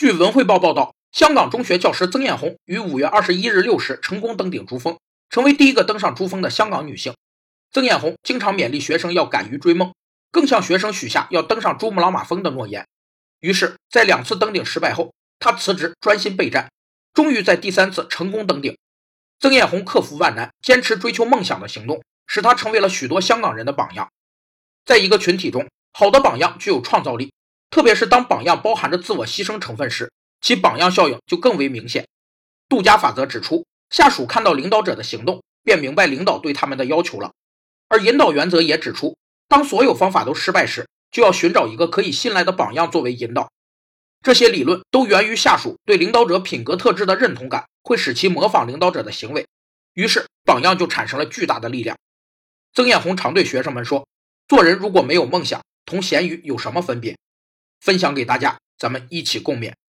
据文汇报报道，香港中学教师曾艳红于五月二十一日六时成功登顶珠峰，成为第一个登上珠峰的香港女性。曾艳红经常勉励学生要敢于追梦，更向学生许下要登上珠穆朗玛峰的诺言。于是，在两次登顶失败后，她辞职专心备战，终于在第三次成功登顶。曾艳红克服万难，坚持追求梦想的行动，使她成为了许多香港人的榜样。在一个群体中，好的榜样具有创造力。特别是当榜样包含着自我牺牲成分时，其榜样效应就更为明显。杜家法则指出，下属看到领导者的行动，便明白领导对他们的要求了；而引导原则也指出，当所有方法都失败时，就要寻找一个可以信赖的榜样作为引导。这些理论都源于下属对领导者品格特质的认同感，会使其模仿领导者的行为，于是榜样就产生了巨大的力量。曾艳红常对学生们说：“做人如果没有梦想，同咸鱼有什么分别？”分享给大家，咱们一起共勉。